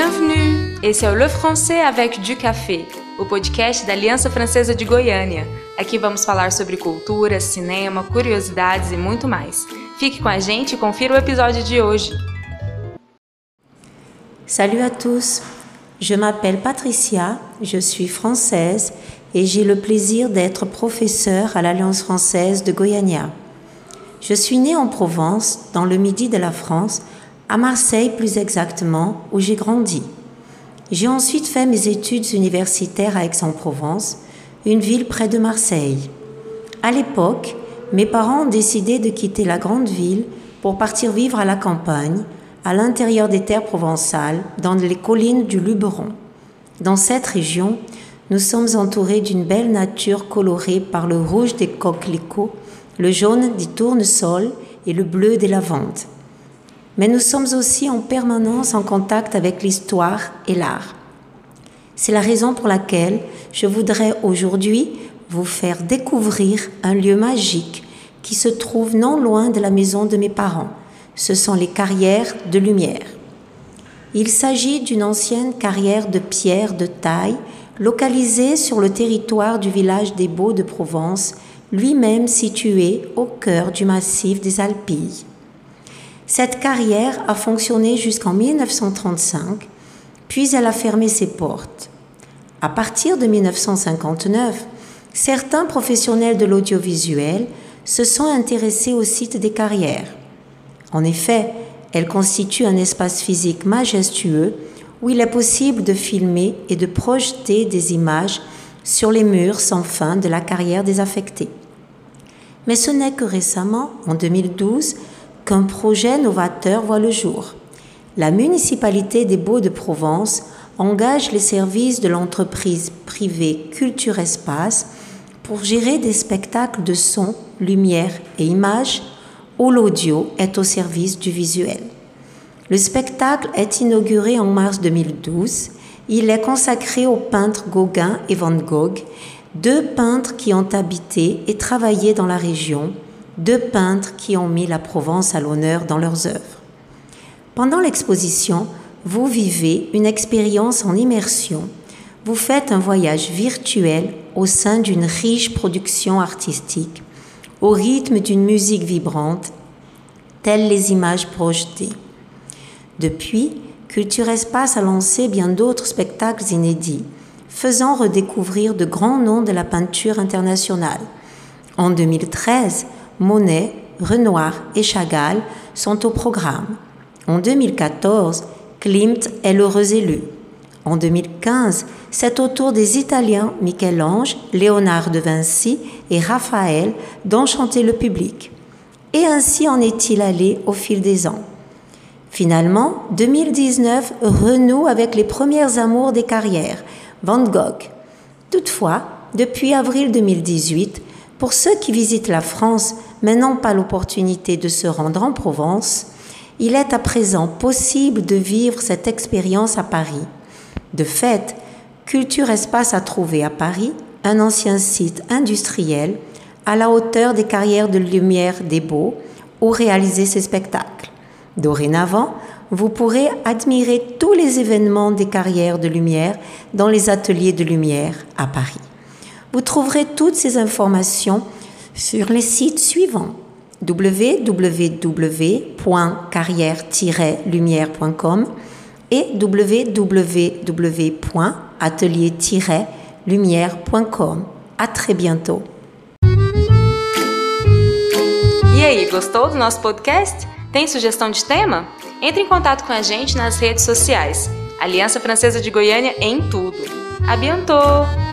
Bienvenue! Esse é Le Français avec du Café, o podcast da Aliança Francesa de Goiânia. Aqui vamos falar sobre cultura, cinema, curiosidades e muito mais. Fique com a gente e confira o episódio de hoje. Salut à tous, je m'appelle Patricia, je suis française et j'ai le plaisir d'être professeure à l'Alliance française de Goiânia. Je suis née en Provence, dans le midi de la France, à Marseille plus exactement, où j'ai grandi. J'ai ensuite fait mes études universitaires à Aix-en-Provence, une ville près de Marseille. À l'époque, mes parents ont décidé de quitter la grande ville pour partir vivre à la campagne, à l'intérieur des terres provençales, dans les collines du Luberon. Dans cette région, nous sommes entourés d'une belle nature colorée par le rouge des coquelicots, le jaune des tournesols et le bleu des lavandes mais nous sommes aussi en permanence en contact avec l'histoire et l'art. C'est la raison pour laquelle je voudrais aujourd'hui vous faire découvrir un lieu magique qui se trouve non loin de la maison de mes parents. Ce sont les carrières de lumière. Il s'agit d'une ancienne carrière de pierre de taille localisée sur le territoire du village des Beaux de Provence, lui-même situé au cœur du massif des Alpilles. Cette carrière a fonctionné jusqu'en 1935, puis elle a fermé ses portes. À partir de 1959, certains professionnels de l'audiovisuel se sont intéressés au site des carrières. En effet, elle constitue un espace physique majestueux où il est possible de filmer et de projeter des images sur les murs sans fin de la carrière désaffectée. Mais ce n'est que récemment, en 2012, qu'un projet novateur voit le jour. La municipalité des Beaux-de-Provence engage les services de l'entreprise privée Culture Espace pour gérer des spectacles de son, lumière et images où l'audio est au service du visuel. Le spectacle est inauguré en mars 2012. Il est consacré aux peintres Gauguin et Van Gogh, deux peintres qui ont habité et travaillé dans la région deux peintres qui ont mis la Provence à l'honneur dans leurs œuvres. Pendant l'exposition, vous vivez une expérience en immersion. Vous faites un voyage virtuel au sein d'une riche production artistique, au rythme d'une musique vibrante, telles les images projetées. Depuis, Culture Espace a lancé bien d'autres spectacles inédits, faisant redécouvrir de grands noms de la peinture internationale. En 2013, Monet, Renoir et Chagall sont au programme. En 2014, Klimt est l'heureux élu. En 2015, c'est au tour des Italiens Michel-Ange, Léonard de Vinci et Raphaël d'enchanter le public. Et ainsi en est-il allé au fil des ans. Finalement, 2019 renoue avec les premières amours des carrières, Van Gogh. Toutefois, depuis avril 2018, pour ceux qui visitent la France, mais n'ont pas l'opportunité de se rendre en Provence, il est à présent possible de vivre cette expérience à Paris. De fait, Culture Espace a trouvé à Paris un ancien site industriel à la hauteur des carrières de lumière des Beaux où réaliser ses spectacles. Dorénavant, vous pourrez admirer tous les événements des carrières de lumière dans les ateliers de lumière à Paris. Vous trouverez toutes ces informations sur les sites suivants www.carrière-lumière.com et www.atelier-lumière.com. À très bientôt. E aí, gostou do nosso podcast? Tem sugestão de tema? Entre em contato com a gente nas redes sociais. Aliança Francesa de Goiânia em tudo. A bientôt!